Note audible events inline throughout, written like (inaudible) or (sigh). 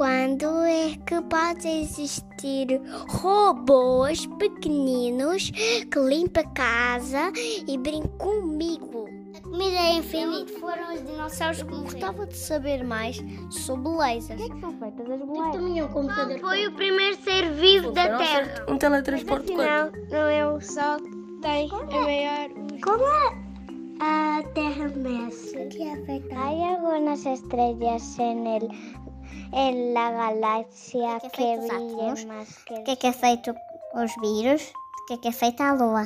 quando é que pode existir robôs pequeninos que limpam a casa e brincam comigo? A comida é infinita. Foram os dinossauros que morreram. Gostava de saber mais sobre lasers. O que é que são feitas as bolachas? Também é um computador. foi o primeiro ser vivo da Terra? Um teletransporte Afinal, não é o Sol que tem a maior... Como a Terra mexe? Hay algunas estrellas en el en la galaxia ¿Qué que efectos brillan átomos? más que O que é que é feito os vírus? O que é que é feita a Lua?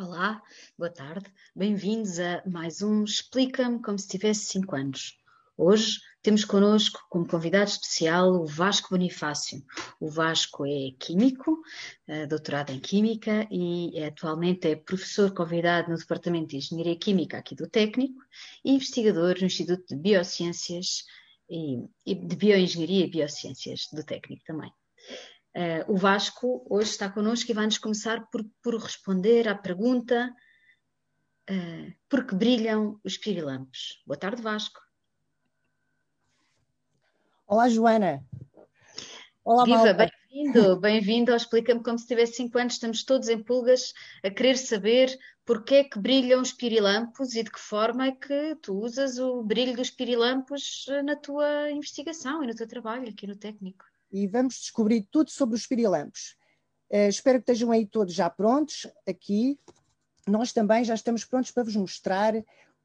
Olá, boa tarde, bem-vindos a mais um Explica-me como se tivesse 5 anos. Hoje temos connosco como convidado especial o Vasco Bonifácio. O Vasco é químico, eh, doutorado em Química e atualmente é professor convidado no Departamento de Engenharia Química aqui do Técnico e investigador no Instituto de Biociências e, de Bioengenharia e Biociências do Técnico também. Uh, o Vasco hoje está connosco e vai-nos começar por, por, responder à pergunta uh, por que brilham os pirilampos? Boa tarde, Vasco. Olá, Joana. Olá, Viva, bem-vindo, bem-vindo Explica-me como se tivesse 5 anos, estamos todos em pulgas a querer saber porque é que brilham os pirilampos e de que forma é que tu usas o brilho dos pirilampos na tua investigação e no teu trabalho aqui no técnico e vamos descobrir tudo sobre os pirilampos. Uh, espero que estejam aí todos já prontos, aqui. Nós também já estamos prontos para vos mostrar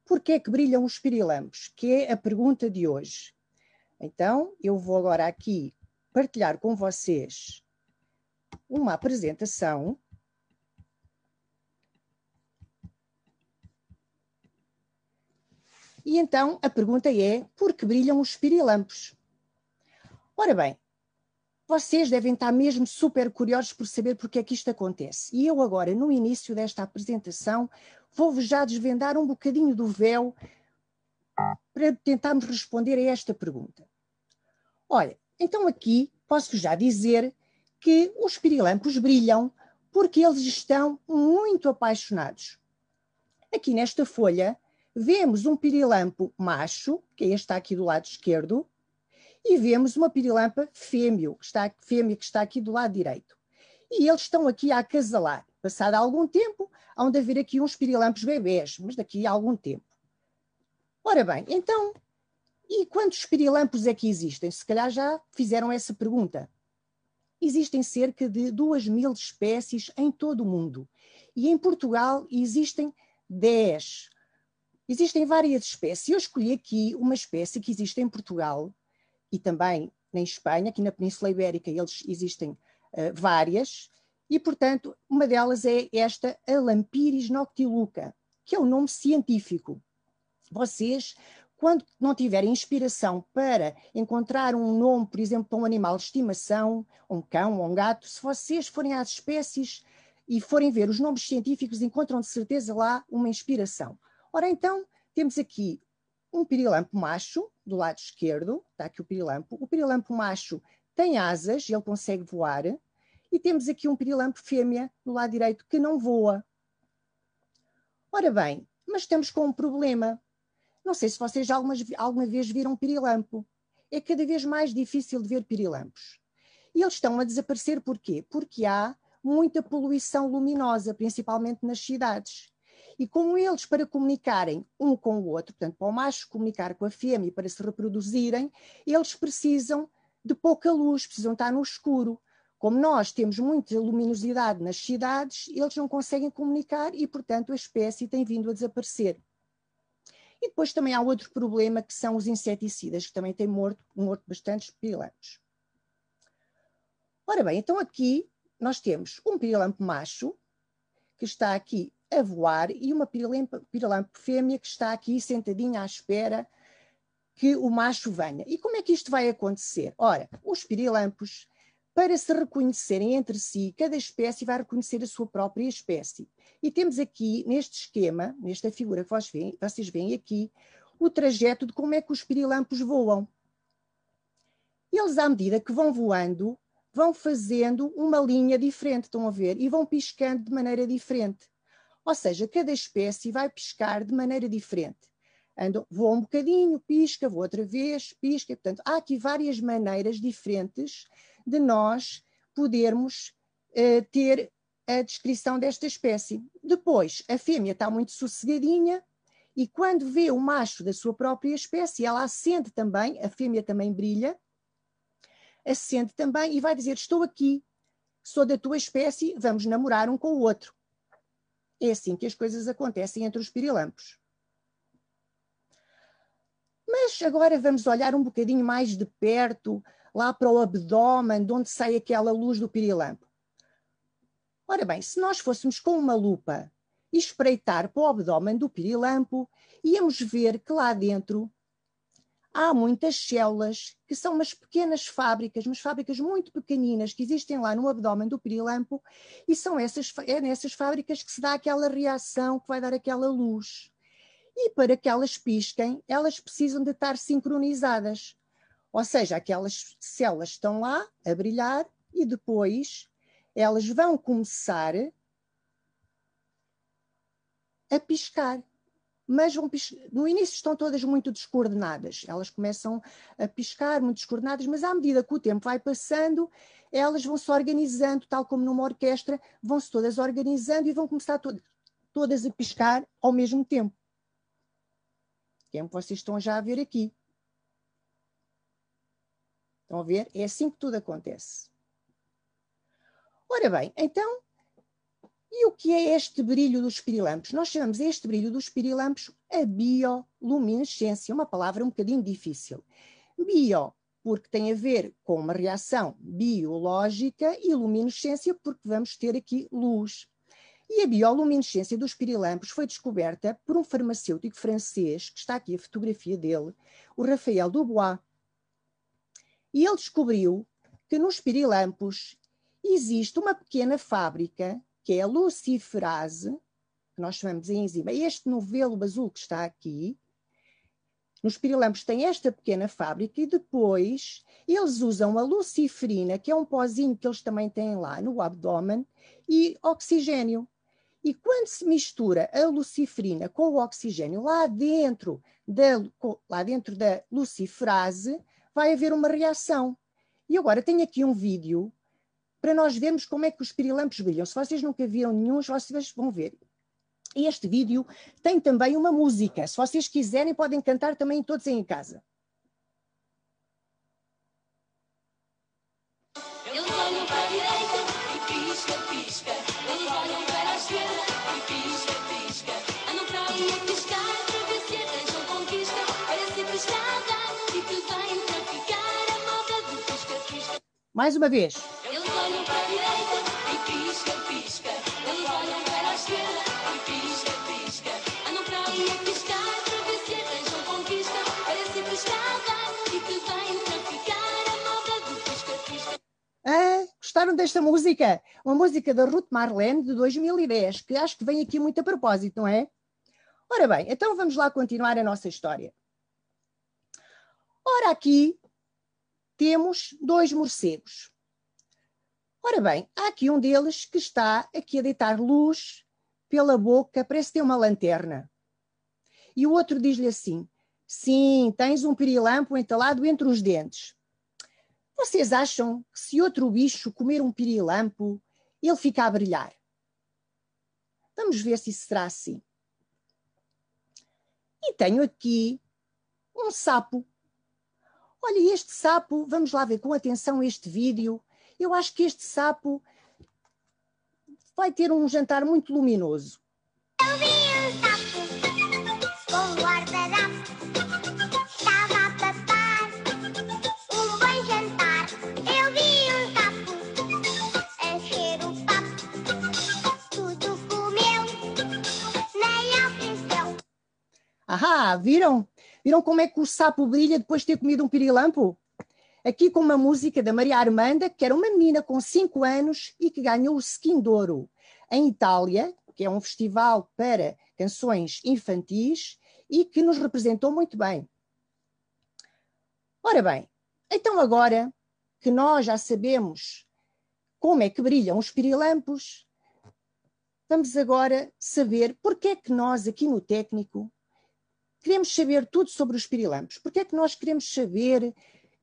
porque é que brilham os pirilampos, que é a pergunta de hoje. Então, eu vou agora aqui partilhar com vocês uma apresentação. E então a pergunta é: por que brilham os pirilampos? Ora bem, vocês devem estar mesmo super curiosos por saber porque é que isto acontece. E eu agora, no início desta apresentação, vou-vos já desvendar um bocadinho do véu para tentarmos responder a esta pergunta. Olha, então aqui posso já dizer que os pirilampos brilham porque eles estão muito apaixonados. Aqui nesta folha vemos um pirilampo macho, que é este aqui do lado esquerdo, e vemos uma pirilampa fêmea, que está, fêmea que está aqui do lado direito. E eles estão aqui a acasalar. Passado algum tempo, há de haver aqui uns pirilampos bebés, mas daqui a algum tempo. Ora bem, então, e quantos pirilampos é que existem? Se calhar já fizeram essa pergunta. Existem cerca de 2 mil espécies em todo o mundo. E em Portugal existem 10. Existem várias espécies. Eu escolhi aqui uma espécie que existe em Portugal, e também na Espanha, aqui na Península Ibérica, eles existem uh, várias, e, portanto, uma delas é esta Alampiris noctiluca, que é o nome científico. Vocês, quando não tiverem inspiração para encontrar um nome, por exemplo, para um animal de estimação, um cão ou um gato, se vocês forem às espécies e forem ver os nomes científicos, encontram de certeza lá uma inspiração. Ora, então, temos aqui um pirilampo macho, do lado esquerdo, está aqui o pirilampo. O pirilampo macho tem asas, ele consegue voar, e temos aqui um pirilampo fêmea do lado direito que não voa. Ora bem, mas estamos com um problema. Não sei se vocês algumas, alguma vez viram um pirilampo. É cada vez mais difícil de ver pirilampos. E eles estão a desaparecer porquê? Porque há muita poluição luminosa, principalmente nas cidades. E como eles, para comunicarem um com o outro, portanto, para o macho comunicar com a fêmea para se reproduzirem, eles precisam de pouca luz, precisam estar no escuro. Como nós temos muita luminosidade nas cidades, eles não conseguem comunicar e, portanto, a espécie tem vindo a desaparecer. E depois também há outro problema que são os inseticidas, que também têm morto, morto bastantes pirilampos. Ora bem, então aqui nós temos um pirilampo macho, que está aqui a voar e uma pirilampo fêmea que está aqui sentadinha à espera que o macho venha. E como é que isto vai acontecer? Ora, os pirilampos, para se reconhecerem entre si, cada espécie vai reconhecer a sua própria espécie. E temos aqui, neste esquema, nesta figura que vocês veem aqui, o trajeto de como é que os pirilampos voam. Eles, à medida que vão voando, vão fazendo uma linha diferente, estão a ver? E vão piscando de maneira diferente. Ou seja, cada espécie vai pescar de maneira diferente. Ando, vou um bocadinho, pisca, vou outra vez, pisca. Portanto, há aqui várias maneiras diferentes de nós podermos uh, ter a descrição desta espécie. Depois, a fêmea está muito sossegadinha e quando vê o macho da sua própria espécie, ela acende também, a fêmea também brilha, acende também e vai dizer: Estou aqui, sou da tua espécie, vamos namorar um com o outro. É assim que as coisas acontecem entre os pirilampos. Mas agora vamos olhar um bocadinho mais de perto, lá para o abdômen, de onde sai aquela luz do pirilampo. Ora bem, se nós fôssemos com uma lupa espreitar para o abdômen do pirilampo, íamos ver que lá dentro há muitas células que são umas pequenas fábricas, umas fábricas muito pequeninas que existem lá no abdômen do pirilampo e são essas, é nessas fábricas que se dá aquela reação que vai dar aquela luz. E para que elas pisquem, elas precisam de estar sincronizadas. Ou seja, aquelas células estão lá a brilhar e depois elas vão começar a piscar mas vão no início estão todas muito descoordenadas. Elas começam a piscar muito descoordenadas, mas à medida que o tempo vai passando, elas vão se organizando, tal como numa orquestra, vão-se todas organizando e vão começar to todas a piscar ao mesmo tempo. Que é vocês estão já a ver aqui. Estão a ver? É assim que tudo acontece. Ora bem, então e o que é este brilho dos pirilampos? Nós chamamos este brilho dos pirilampos a bioluminescência, uma palavra um bocadinho difícil. Bio, porque tem a ver com uma reação biológica, e luminescência, porque vamos ter aqui luz. E a bioluminescência dos pirilampos foi descoberta por um farmacêutico francês, que está aqui a fotografia dele, o Rafael Dubois. E ele descobriu que nos pirilampos existe uma pequena fábrica que é a luciferase, que nós chamamos de enzima, este novelo azul que está aqui, nos pirilampos tem esta pequena fábrica e depois eles usam a luciferina, que é um pozinho que eles também têm lá no abdômen, e oxigênio. E quando se mistura a luciferina com o oxigênio lá dentro da, lá dentro da luciferase, vai haver uma reação. E agora tenho aqui um vídeo para nós vermos como é que os pirilampos brilham. Se vocês nunca viram nenhum, vocês vão ver. Este vídeo tem também uma música. Se vocês quiserem, podem cantar também todos em casa. Eles olham para a direita e pisca, pisca. Eles olham para a esquerda e pisca, pisca. Andam para ali a piscar para ver se arranjam conquista. Parece que está a dar e que vem para ficar a moda do pisca, pisca. Mais uma vez. Gostaram desta música? Uma música da Ruth Marlene de 2010, que acho que vem aqui muito a propósito, não é? Ora bem, então vamos lá continuar a nossa história. Ora, aqui temos dois morcegos. Ora bem, há aqui um deles que está aqui a deitar luz pela boca, parece ter uma lanterna. E o outro diz-lhe assim: Sim, tens um pirilampo entalado entre os dentes. Vocês acham que se outro bicho comer um pirilampo, ele fica a brilhar? Vamos ver se isso será assim. E tenho aqui um sapo. Olha, este sapo, vamos lá ver com atenção este vídeo. Eu acho que este sapo vai ter um jantar muito luminoso. Eu vi um sapo Viram? Viram como é que o sapo brilha depois de ter comido um pirilampo? Aqui com uma música da Maria Armanda, que era uma menina com 5 anos e que ganhou o Skin d'Ouro em Itália, que é um festival para canções infantis e que nos representou muito bem. Ora bem, então agora que nós já sabemos como é que brilham os pirilampos, vamos agora saber porque é que nós aqui no técnico queremos saber tudo sobre os pirilampos. Porque é que nós queremos saber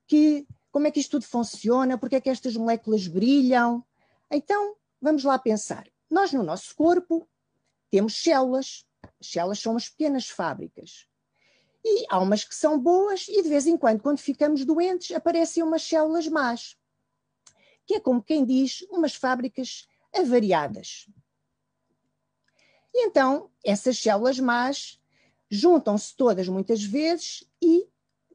que, como é que isto tudo funciona, porque é que estas moléculas brilham? Então, vamos lá pensar. Nós, no nosso corpo, temos células. As células são umas pequenas fábricas. E há umas que são boas, e de vez em quando, quando ficamos doentes, aparecem umas células más. Que é como quem diz, umas fábricas avariadas. E então, essas células más juntam-se todas muitas vezes e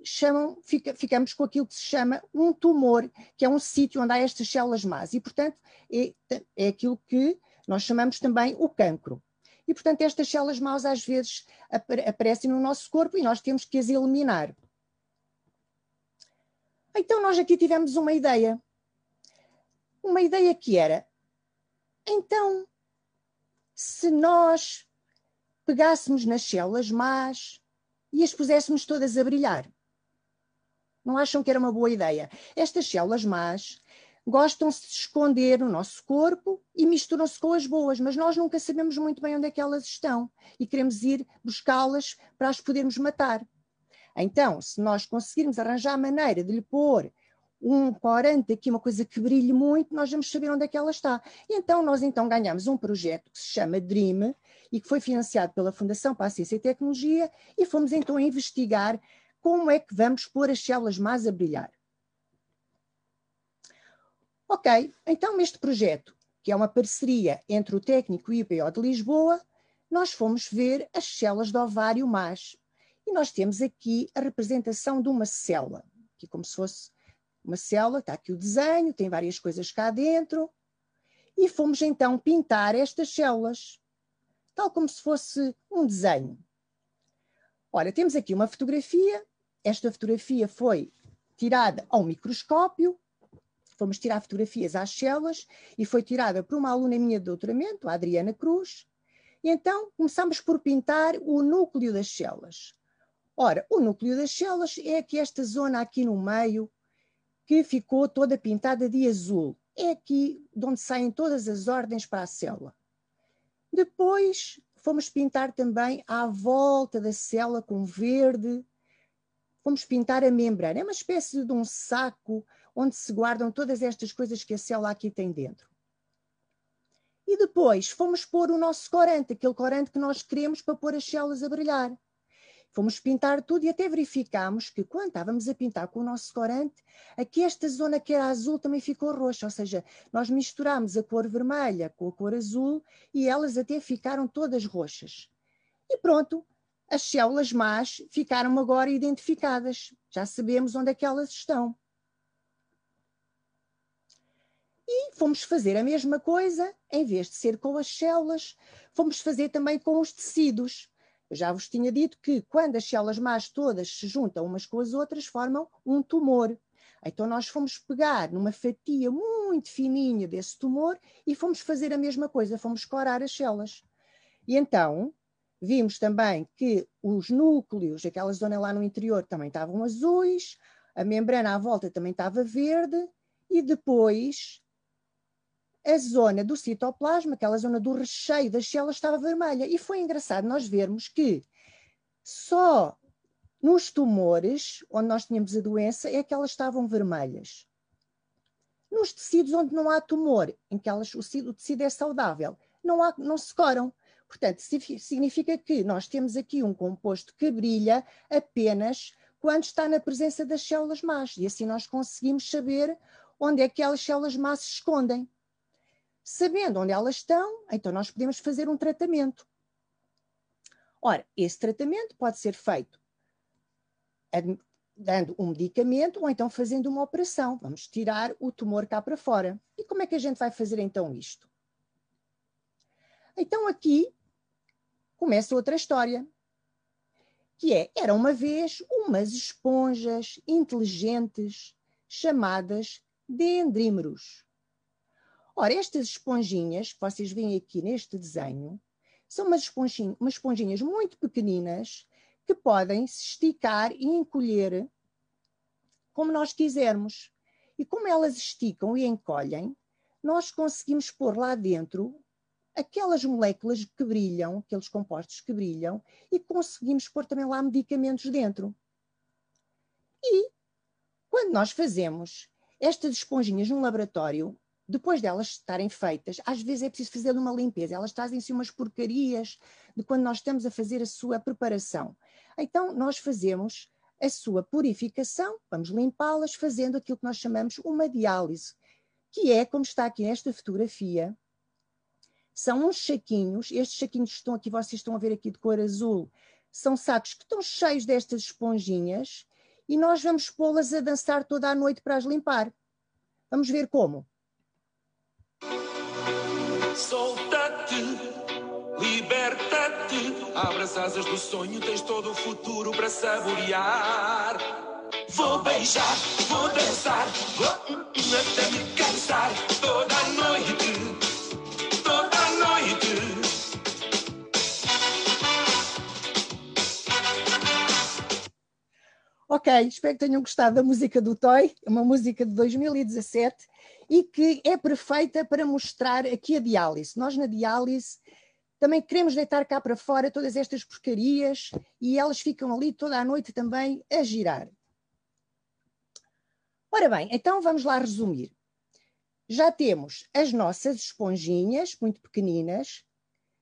chamam, fica, ficamos com aquilo que se chama um tumor, que é um sítio onde há estas células más. E, portanto, é, é aquilo que nós chamamos também o cancro. e, portanto, estas células maus às vezes aparecem no nosso corpo e nós temos que as eliminar. Então, nós aqui tivemos uma ideia. Uma ideia que era: então, se nós pegássemos nas células más e as puséssemos todas a brilhar. Não acham que era uma boa ideia? Estas células más gostam-se de esconder no nosso corpo e misturam-se com as boas, mas nós nunca sabemos muito bem onde é que elas estão e queremos ir buscá-las para as podermos matar. Então, se nós conseguirmos arranjar a maneira de lhe pôr um corante aqui, uma coisa que brilhe muito, nós vamos saber onde é que ela está. E então, nós então ganhamos um projeto que se chama DREAM e que foi financiado pela Fundação para a Ciência e Tecnologia e fomos então investigar como é que vamos pôr as células más a brilhar. Ok, então neste projeto, que é uma parceria entre o técnico e o IPO de Lisboa, nós fomos ver as células do ovário más. E nós temos aqui a representação de uma célula, que como se fosse uma célula, está aqui o desenho, tem várias coisas cá dentro. E fomos então pintar estas células, tal como se fosse um desenho. Ora, temos aqui uma fotografia. Esta fotografia foi tirada ao microscópio. Fomos tirar fotografias às células e foi tirada por uma aluna minha de doutoramento, a Adriana Cruz. E então começamos por pintar o núcleo das células. Ora, o núcleo das células é aqui esta zona aqui no meio que ficou toda pintada de azul. É aqui de onde saem todas as ordens para a célula. Depois fomos pintar também à volta da célula com verde. Fomos pintar a membrana. É uma espécie de um saco onde se guardam todas estas coisas que a célula aqui tem dentro. E depois fomos pôr o nosso corante, aquele corante que nós queremos para pôr as células a brilhar. Fomos pintar tudo e até verificámos que quando estávamos a pintar com o nosso corante, aqui esta zona que era azul também ficou roxa, ou seja, nós misturámos a cor vermelha com a cor azul e elas até ficaram todas roxas. E pronto, as células más ficaram agora identificadas, já sabemos onde é que elas estão. E fomos fazer a mesma coisa, em vez de ser com as células, fomos fazer também com os tecidos. Eu já vos tinha dito que quando as células más todas se juntam umas com as outras, formam um tumor. Então nós fomos pegar numa fatia muito fininha desse tumor e fomos fazer a mesma coisa, fomos corar as células. E então vimos também que os núcleos, aquela zona lá no interior, também estavam azuis, a membrana à volta também estava verde, e depois a zona do citoplasma, aquela zona do recheio das células, estava vermelha. E foi engraçado nós vermos que só nos tumores, onde nós tínhamos a doença, é que elas estavam vermelhas. Nos tecidos onde não há tumor, em que elas, o, tecido, o tecido é saudável, não, há, não se coram. Portanto, significa que nós temos aqui um composto que brilha apenas quando está na presença das células más. E assim nós conseguimos saber onde é que aquelas células más se escondem. Sabendo onde elas estão, então nós podemos fazer um tratamento. Ora, esse tratamento pode ser feito dando um medicamento ou então fazendo uma operação. Vamos tirar o tumor cá para fora. E como é que a gente vai fazer então isto? Então aqui começa outra história, que é, era uma vez umas esponjas inteligentes chamadas dendrímeros. Ora, estas esponjinhas que vocês veem aqui neste desenho são umas esponjinhas, umas esponjinhas muito pequeninas que podem se esticar e encolher como nós quisermos. E como elas esticam e encolhem, nós conseguimos pôr lá dentro aquelas moléculas que brilham, aqueles compostos que brilham, e conseguimos pôr também lá medicamentos dentro. E quando nós fazemos estas esponjinhas num laboratório, depois delas estarem feitas, às vezes é preciso fazer uma limpeza. Elas trazem-se umas porcarias de quando nós estamos a fazer a sua preparação. Então, nós fazemos a sua purificação, vamos limpá-las fazendo aquilo que nós chamamos uma diálise, que é como está aqui nesta fotografia. São uns saquinhos, estes saquinhos que estão aqui, vocês estão a ver aqui de cor azul, são sacos que estão cheios destas esponjinhas e nós vamos pô-las a dançar toda a noite para as limpar. Vamos ver como. Solta-te, Liberta-te, abre as asas do sonho, tens todo o futuro para saborear. Vou beijar, vou dançar, vou até me cansar toda a noite, toda a noite. Ok, espero que tenham gostado da música do Toy, uma música de 2017 e que é perfeita para mostrar aqui a diálise. Nós na diálise também queremos deitar cá para fora todas estas porcarias e elas ficam ali toda a noite também a girar. Ora bem, então vamos lá resumir. Já temos as nossas esponjinhas, muito pequeninas,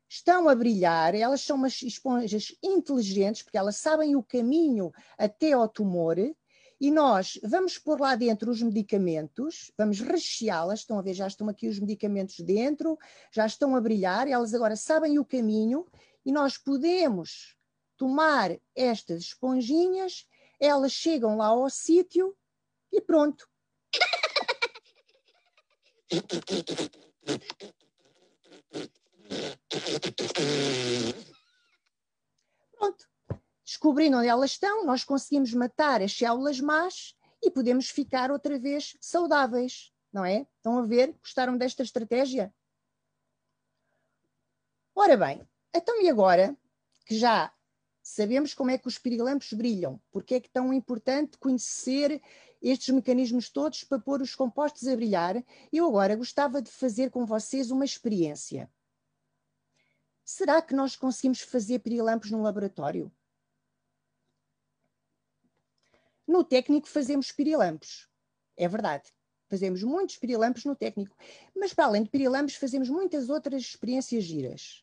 estão a brilhar, elas são umas esponjas inteligentes, porque elas sabem o caminho até ao tumor, e nós vamos pôr lá dentro os medicamentos, vamos recheá-las, estão a ver, já estão aqui os medicamentos dentro, já estão a brilhar, elas agora sabem o caminho, e nós podemos tomar estas esponjinhas, elas chegam lá ao sítio e pronto. Pronto. Descobrindo onde elas estão, nós conseguimos matar as células más e podemos ficar outra vez saudáveis, não é? Estão a ver? Gostaram desta estratégia? Ora bem, então e agora que já sabemos como é que os pirilampos brilham, porque é que é tão importante conhecer estes mecanismos todos para pôr os compostos a brilhar, eu agora gostava de fazer com vocês uma experiência. Será que nós conseguimos fazer pirilampos no laboratório? No técnico fazemos pirilampos, é verdade. Fazemos muitos pirilampos no técnico, mas para além de pirilampos fazemos muitas outras experiências giras.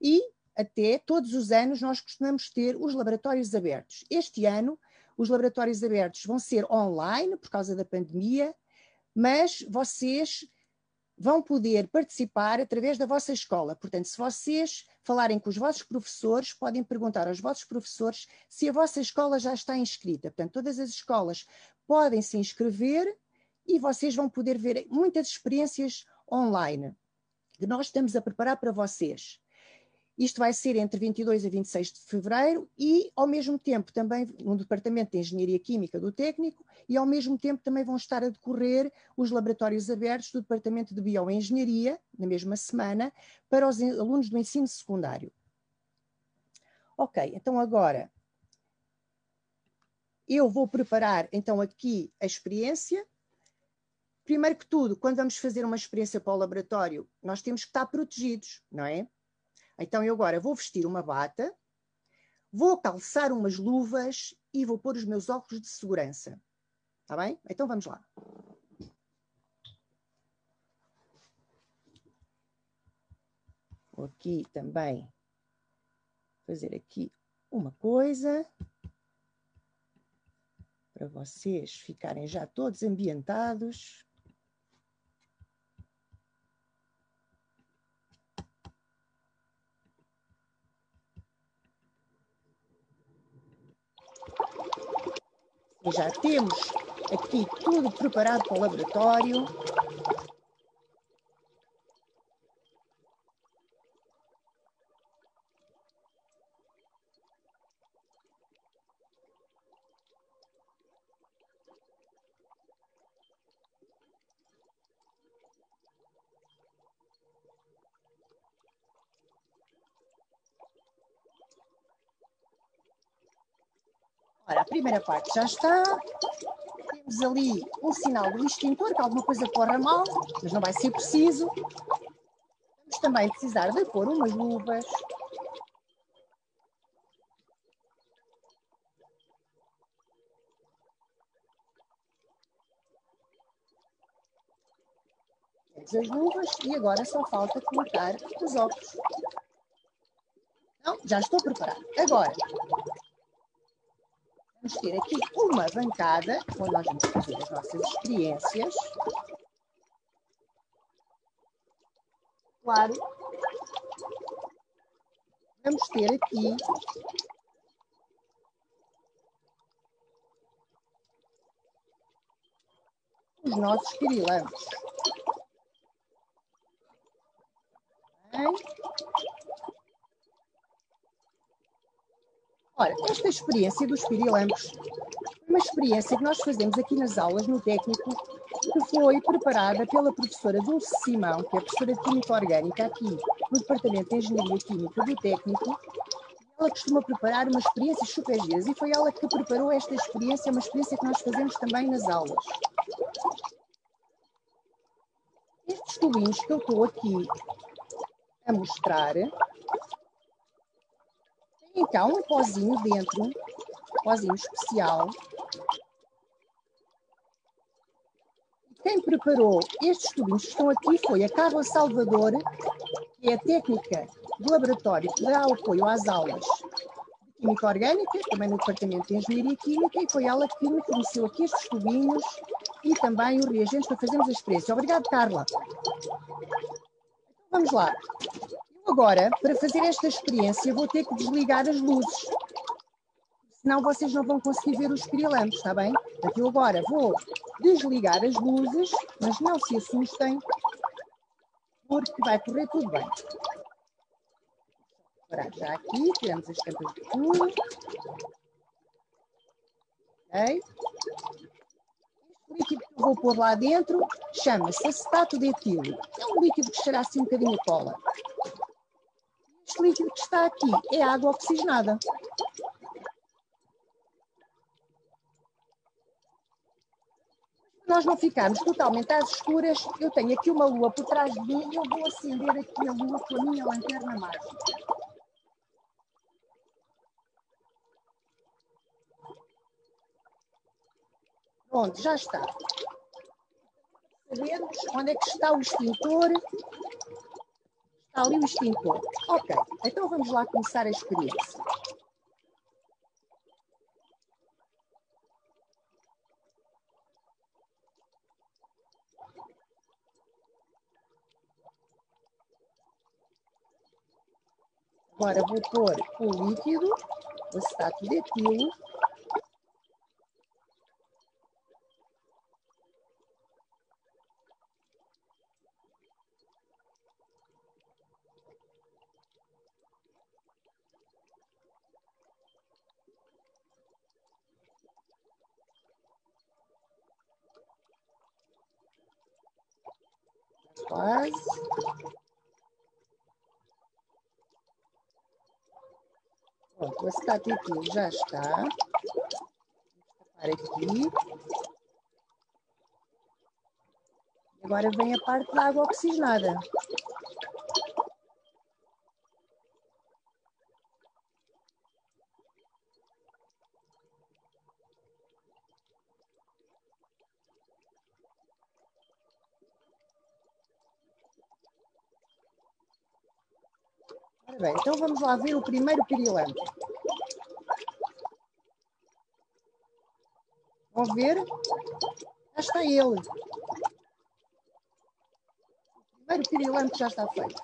E até todos os anos nós costumamos ter os laboratórios abertos. Este ano os laboratórios abertos vão ser online por causa da pandemia, mas vocês vão poder participar através da vossa escola. Portanto, se vocês falarem com os vossos professores, podem perguntar aos vossos professores se a vossa escola já está inscrita. Portanto, todas as escolas podem se inscrever e vocês vão poder ver muitas experiências online que nós estamos a preparar para vocês. Isto vai ser entre 22 a 26 de fevereiro e, ao mesmo tempo, também no Departamento de Engenharia Química do Técnico e, ao mesmo tempo, também vão estar a decorrer os laboratórios abertos do Departamento de Bioengenharia, na mesma semana, para os alunos do ensino secundário. Ok, então agora eu vou preparar então aqui a experiência. Primeiro que tudo, quando vamos fazer uma experiência para o laboratório, nós temos que estar protegidos, não é? Então eu agora vou vestir uma bata, vou calçar umas luvas e vou pôr os meus óculos de segurança. Está bem? Então vamos lá. Vou aqui também fazer aqui uma coisa para vocês ficarem já todos ambientados. Já temos aqui tudo preparado para o laboratório. Primeira parte já está. Temos ali um sinal do extintor, que alguma coisa corra mal, mas não vai ser preciso. Vamos também precisar de pôr umas luvas. Temos as luvas e agora só falta colocar os óculos. Não, já estou preparado. Agora, vamos ter aqui uma bancada onde nós vamos fazer as nossas experiências. Claro, vamos ter aqui os nossos pirilampos. Ora, esta experiência dos pirilampos é uma experiência que nós fazemos aqui nas aulas, no técnico, que foi preparada pela professora Dulce Simão, que é professora de Química Orgânica aqui no Departamento de Engenharia Química do Técnico. Ela costuma preparar umas experiências super giras e foi ela que preparou esta experiência, uma experiência que nós fazemos também nas aulas. Estes tubinhos que eu estou aqui a mostrar cá um pozinho dentro, um pozinho especial, Quem preparou estes tubinhos que estão aqui foi a Carla Salvador, que é a técnica do laboratório que dá apoio às aulas de Química Orgânica, também no Departamento de Engenharia Química, e foi ela que me forneceu aqui estes tubinhos e também os reagentes para fazermos a experiência. Obrigada, Carla. Então, vamos lá. Agora, para fazer esta experiência, vou ter que desligar as luzes senão vocês não vão conseguir ver os pirilampos, está bem? Portanto, eu agora vou desligar as luzes, mas não se assustem, porque vai correr tudo bem. Agora, já aqui, tiramos as tampas de fundo. Ok? O líquido que eu vou pôr lá dentro chama-se acetato de etilo. É um líquido que cheira assim um bocadinho a cola. Este líquido que está aqui é água oxigenada. nós não ficarmos totalmente às escuras, eu tenho aqui uma lua por trás de mim e eu vou acender aqui a lua com a minha lanterna mágica. Pronto, já está. Sabemos onde é que está o extintor. Está ali o extintor. Ok, então vamos lá começar a experiência. Agora vou pôr o líquido, o acetato de etilo. Quase. Pronto, o acetato etil já está. Vou aqui. Agora vem a parte da água oxigenada. Bem, então vamos lá ver o primeiro pirilampo. Vão ver? Já está ele. O primeiro pirilampo já está feito.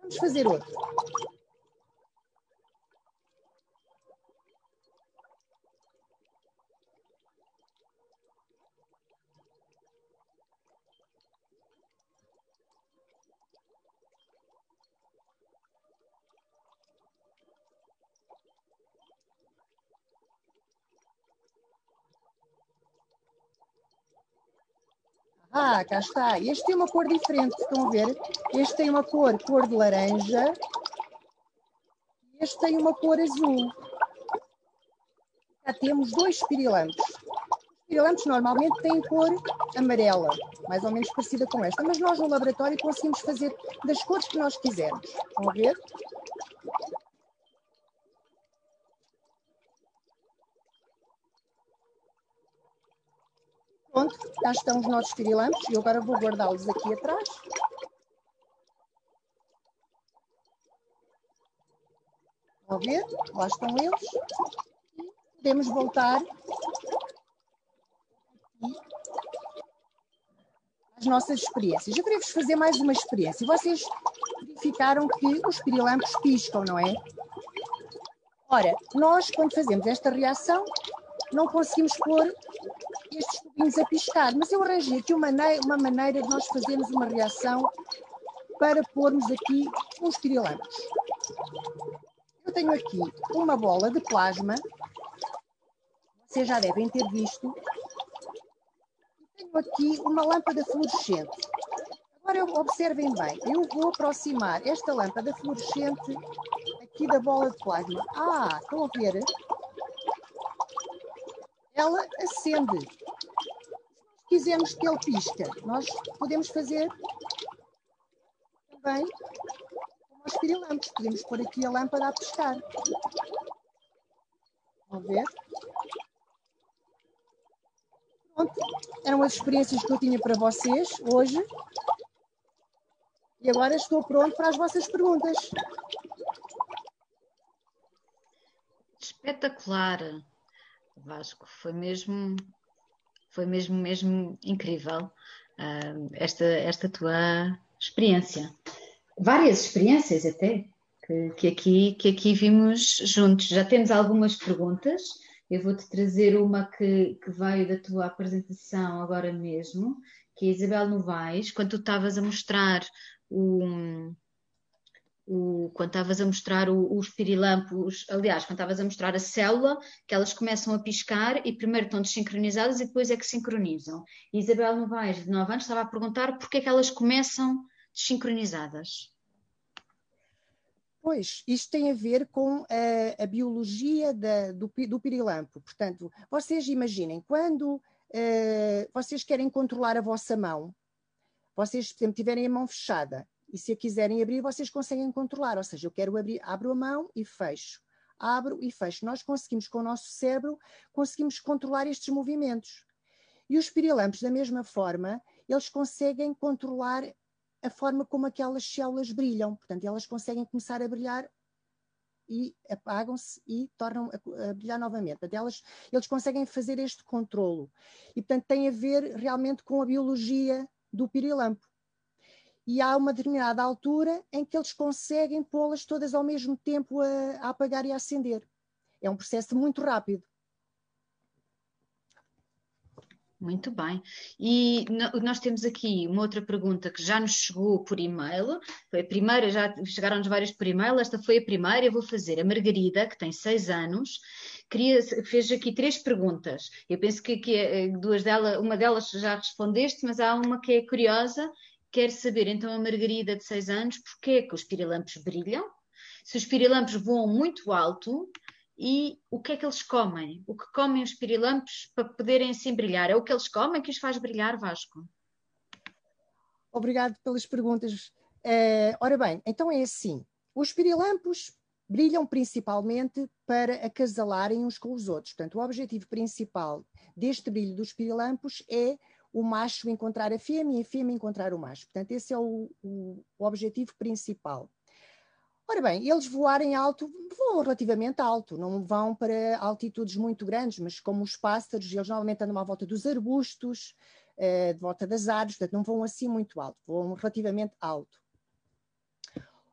Vamos fazer outro. Ah, cá está. Este tem uma cor diferente, estão a ver? Este tem uma cor, cor de laranja. Este tem uma cor azul. Já temos dois pirilampos. Os pirilampos normalmente têm cor amarela, mais ou menos parecida com esta, mas nós no laboratório conseguimos fazer das cores que nós quisermos. Estão a ver? Cá estão os nossos pirilampos e agora vou guardá-los aqui atrás. Vão ver? Lá estão eles. Podemos voltar às nossas experiências. Eu queria-vos fazer mais uma experiência. Vocês verificaram que os pirilampos piscam, não é? Ora, nós, quando fazemos esta reação, não conseguimos pôr estes tubinhos a piscar, mas eu arranjei aqui uma uma maneira de nós fazermos uma reação para pormos aqui uns pirilampos. Eu tenho aqui uma bola de plasma, vocês já devem ter visto. Tenho aqui uma lâmpada fluorescente. Agora observem bem, eu vou aproximar esta lâmpada fluorescente aqui da bola de plasma. Ah, estão a ver? Ela acende. Se quisermos que ele pisca, nós podemos fazer também como os pirilampos. Podemos pôr aqui a lâmpada a piscar. Vão ver? Pronto. Eram as experiências que eu tinha para vocês hoje. E agora estou pronto para as vossas perguntas. Espetacular, Vasco. Foi mesmo, foi mesmo, mesmo incrível uh, esta, esta tua experiência. Várias experiências até que, que, aqui, que aqui vimos juntos. Já temos algumas perguntas. Eu vou-te trazer uma que, que veio da tua apresentação agora mesmo, que é a Isabel Novaes, quando tu estavas a mostrar o, o, quando estavas a mostrar o, os pirilampos, aliás, quando estavas a mostrar a célula, que elas começam a piscar e primeiro estão desincronizadas e depois é que sincronizam. E Isabel Novaes, de 9 anos, estava a perguntar porquê é que elas começam desincronizadas. Pois, isto tem a ver com a, a biologia da, do, do, pirilampo. Portanto, vocês imaginem, quando uh, vocês querem controlar a vossa mão, vocês, por exemplo, tiverem a mão fechada e se a quiserem abrir, vocês conseguem controlar. Ou seja, eu quero abrir, abro a mão e fecho. Abro e fecho. Nós conseguimos, com o nosso cérebro, conseguimos controlar estes movimentos. E os pirilampos, da mesma forma, eles conseguem controlar a forma como aquelas células brilham. Portanto, elas conseguem começar a brilhar e apagam-se e tornam a, brilhar novamente. Portanto, eles conseguem fazer este controlo. E, portanto, tem a ver realmente com a biologia do pirilampo. E há uma determinada altura em que eles conseguem pô-las todas ao mesmo tempo a, a apagar e a acender. É um processo muito rápido. Muito bem. E nós temos aqui uma outra pergunta que já nos chegou por e-mail. Foi a primeira, já chegaram-nos várias por e-mail. Esta foi a primeira. Eu vou fazer. A Margarida, que tem seis anos, queria, fez aqui três perguntas. Eu penso que, que eh, duas delas, uma delas já respondeste, mas há uma que é curiosa. Quer saber, então, a Margarida, de seis anos, porquê é que os pirilampos brilham? Se os pirilampos voam muito alto e o que é que eles comem? O que comem os pirilampos para poderem assim brilhar? É o que eles comem que os faz brilhar, Vasco? Obrigado pelas perguntas. Uh, ora bem, então é assim: os pirilampos brilham principalmente para acasalarem uns com os outros. Portanto, o objetivo principal deste brilho dos pirilampos é o macho encontrar a fêmea e a fêmea encontrar o macho. Portanto, esse é o, o, o objetivo principal. Ora bem, eles voarem alto, voam relativamente alto, não vão para altitudes muito grandes, mas como os pássaros, eles normalmente andam à volta dos arbustos, eh, de volta das árvores, portanto não vão assim muito alto, voam relativamente alto.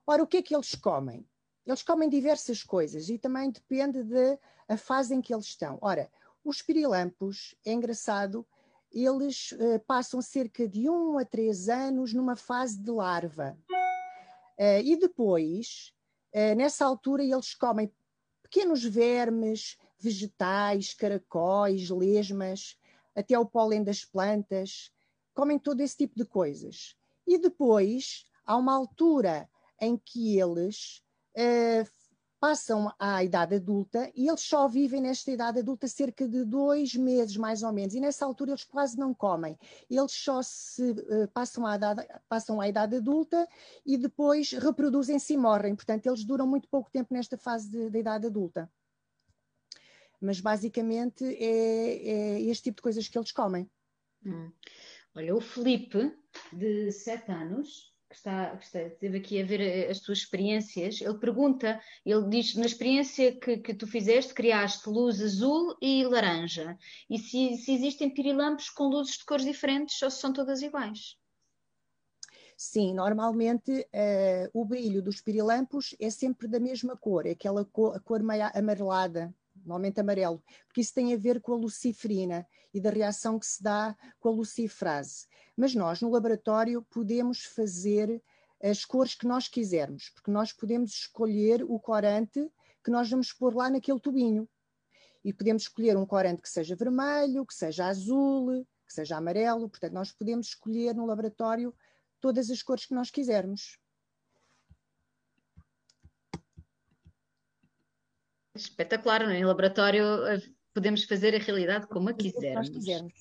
Ora, o que é que eles comem? Eles comem diversas coisas e também depende da fase em que eles estão. Ora, os pirilampos, é engraçado, eles uh, passam cerca de um a três anos numa fase de larva. Uh, e depois, uh, nessa altura, eles comem pequenos vermes, vegetais, caracóis, lesmas, até o pólen das plantas, comem todo esse tipo de coisas. E depois, há uma altura em que eles passam à idade adulta e eles só vivem nesta idade adulta cerca de dois meses, mais ou menos, e nessa altura eles quase não comem. Eles só se uh, passam, à idade, passam à idade adulta e depois reproduzem-se e morrem. Portanto, eles duram muito pouco tempo nesta fase da idade adulta. Mas basicamente é, é, este tipo de coisas que eles comem. Hum. Olha, o Felipe, de 7 anos, que está, que está, esteve aqui a ver eh, as tuas experiências, ele pergunta, ele diz, na experiência que, que tu fizeste, criaste luz azul e laranja, e se, se existem pirilampos com luzes de cores diferentes ou se são todas iguais? Sim, normalmente uh, o brilho dos pirilampos é sempre da mesma cor, é aquela cor, cor amarelada, normalmente amarelo, porque isso tem a ver com a luciferina e da reação que se dá com a lucifrase. Mas nós, no laboratório, podemos fazer as cores que nós quisermos, porque nós podemos escolher o corante que nós vamos pôr lá naquele tubinho. E podemos escolher um corante que seja vermelho, que seja azul, que seja amarelo. Portanto, nós podemos escolher no laboratório todas as cores que nós quisermos. Espetacular, não é? Em laboratório eh, podemos fazer a realidade como a quisermos. quisermos.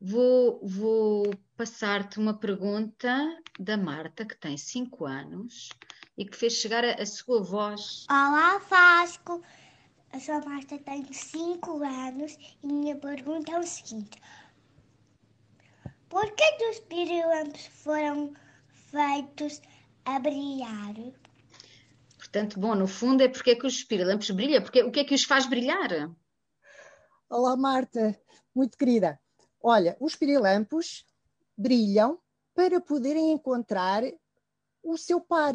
Vou, vou passar-te uma pergunta da Marta, que tem 5 anos e que fez chegar a, a sua voz. Olá, Vasco. Eu sou a Marta, tenho 5 anos e minha pergunta é o seguinte: Por que os pirilampos foram feitos a brilhar? Portanto, bom, no fundo é porque é que os pirilampos brilham, porque o que é que os faz brilhar? Olá, Marta, muito querida. Olha, os pirilampos brilham para poderem encontrar o seu par.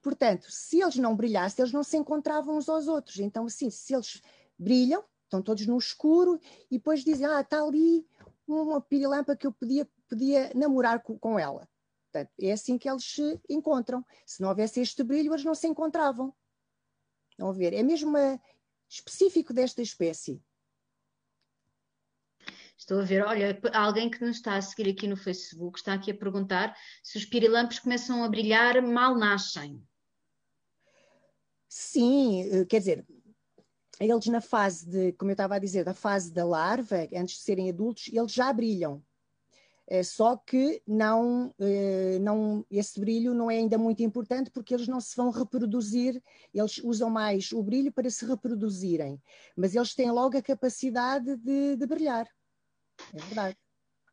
Portanto, se eles não brilhassem, eles não se encontravam uns aos outros. Então, assim, se eles brilham, estão todos no escuro, e depois dizem, ah, está ali uma pirilampa que eu podia, podia namorar com, com ela. Portanto, é assim que eles se encontram. Se não houvesse este brilho, eles não se encontravam. A ver? É mesmo uma, específico desta espécie. Estou a ver, olha, alguém que nos está a seguir aqui no Facebook está aqui a perguntar se os pirilampos começam a brilhar mal nascem. Sim, eh, quer dizer, eles na fase de, como eu estava a dizer, da fase da larva, antes de serem adultos, eles já brilham. É só que não, eh, não, esse brilho não é ainda muito importante porque eles não se vão reproduzir, eles usam mais o brilho para se reproduzirem, mas eles têm logo a capacidade de, de brilhar. É verdade.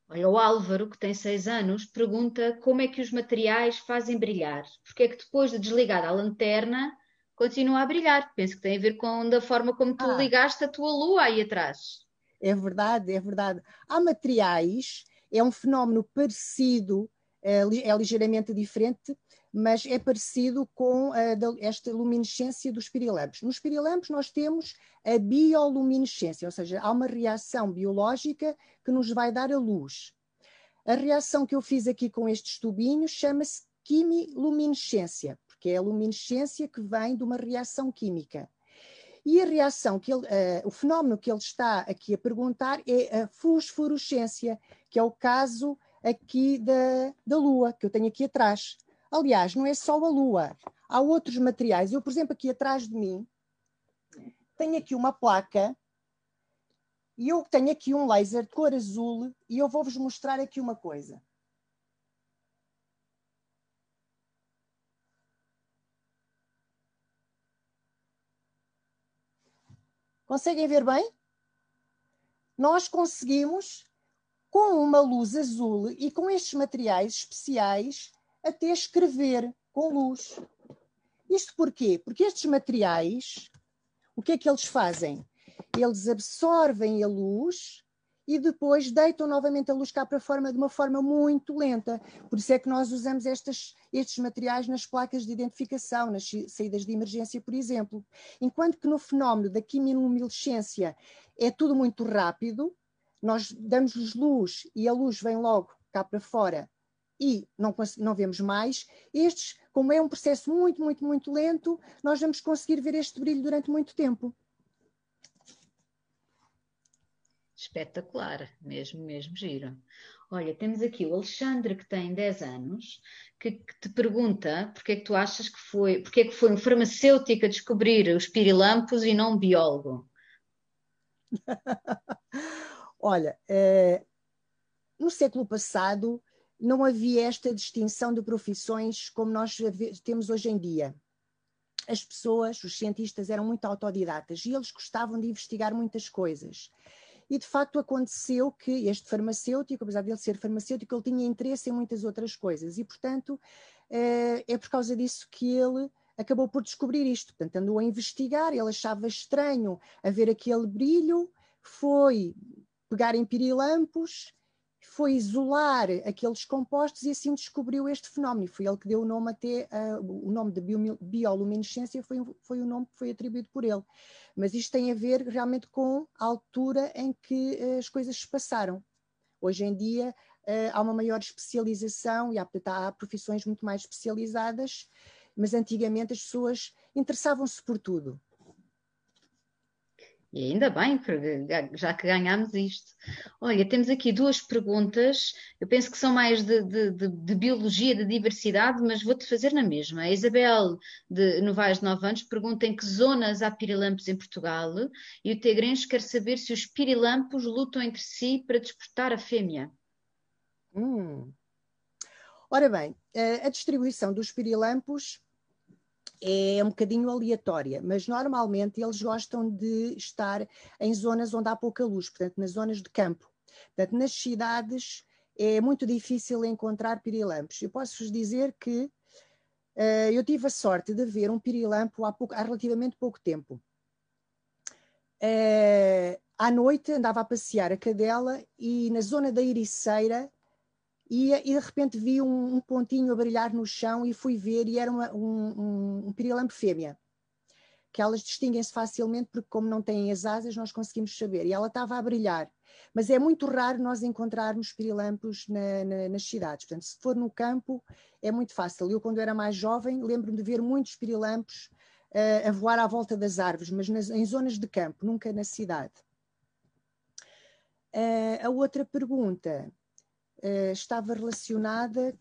Olha, o Álvaro, que tem seis anos, pergunta como é que os materiais fazem brilhar. Porque é que depois de desligar a lanterna continua a brilhar? Penso que tem a ver com a forma como tu ah. ligaste a tua lua aí atrás. É verdade, é verdade. Há materiais é um fenómeno parecido, é, é ligeiramente diferente, mas é parecido com esta luminescência dos pirilampos. Nos pirilampos nós temos a bioluminescência, ou seja, há uma reação biológica que nos vai dar a luz. A reação que eu fiz aqui com estes tubinhos chama-se quimiluminescência, porque é a luminescência que vem de uma reação química. E a reação que ele, uh, o fenómeno que ele está aqui a perguntar é a fosforescência, que é o caso aqui da, da Lua, que eu tenho aqui atrás. Aliás, não é só a Lua, há outros materiais. Eu, por exemplo, aqui atrás de mim, tenho aqui uma placa e eu tenho aqui um laser de cor azul e eu vou-vos mostrar aqui uma coisa. Conseguem ver bem? Nós conseguimos, com uma luz azul e com estes materiais especiais, até escrever com luz. Isto porquê? Porque estes materiais, o que é que eles fazem? Eles absorvem a luz e depois deitam novamente a luz cá para fora de uma forma muito lenta. Por isso é que nós usamos estas, estes materiais nas placas de identificação, nas saídas de emergência, por exemplo. Enquanto que no fenómeno da quimiluminescência é tudo muito rápido, nós damos-lhes luz e a luz vem logo cá para fora e não, não vemos mais. Estes, como é um processo muito, muito, muito lento, nós vamos conseguir ver este brilho durante muito tempo. Espetacular, mesmo, mesmo giro. Olha, temos aqui o Alexandre, que tem 10 anos, que, que, te pergunta porque é que tu achas que foi, porque é que foi um farmacêutico a descobrir os pirilampos e não um biólogo? (laughs) Olha, eh, no século passado não havia esta distinção de profissões como nós temos hoje em dia. As pessoas, os cientistas, eram muito autodidatas e eles gostavam de investigar muitas coisas. E de facto aconteceu que este farmacêutico, apesar de ele ser farmacêutico, ele tinha interesse em muitas outras coisas e, portanto, eh, é por causa disso que ele acabou por descobrir isto. Portanto, andou a investigar, ele achava estranho haver aquele brilho, foi pegar em pirilampos foi isolar aqueles compostos e assim descobriu este fenómeno. Foi ele que deu o nome até, uh, o nome de bioluminescência foi, foi o nome que foi atribuído por ele. Mas isto tem a ver realmente com a altura em que uh, as coisas se passaram. Hoje em dia uh, há uma maior especialização e há, há profissões muito mais especializadas, mas antigamente as pessoas interessavam-se por tudo. E ainda bem, já que ganhámos isto. Olha, temos aqui duas perguntas, eu penso que são mais de, de, de, de biologia, de diversidade, mas vou-te fazer na mesma. A Isabel, de Novaes de 9 anos, pergunta em que zonas há pirilampos em Portugal e o Tegrencho quer saber se os pirilampos lutam entre si para disputar a fêmea. Hum. Ora bem, a distribuição dos pirilampos é um bocadinho aleatória, mas normalmente eles gostam de estar em zonas onde há pouca luz, portanto, nas zonas de campo. Portanto, nas cidades é muito difícil encontrar pirilampos. Eu posso-vos dizer que uh, eu tive a sorte de ver um pirilampo há, pouco, há relativamente pouco tempo. Uh, à noite andava a passear a cadela e na zona da Ericeira e, e, de repente vi um, um, pontinho a brilhar no chão e fui ver e era uma, um, um, um pirilampo fêmea que elas distinguem-se facilmente porque como não têm as asas nós conseguimos saber. E ela estava a brilhar. Mas é muito raro nós encontrarmos pirilampos na, na, nas cidades. Portanto se for no campo é muito fácil. Eu quando era mais jovem lembro-me de ver muitos pirilampos uh, a voar à volta das árvores mas nas, em zonas de campo nunca na cidade. Uh, a outra pergunta uh, estava relacionada.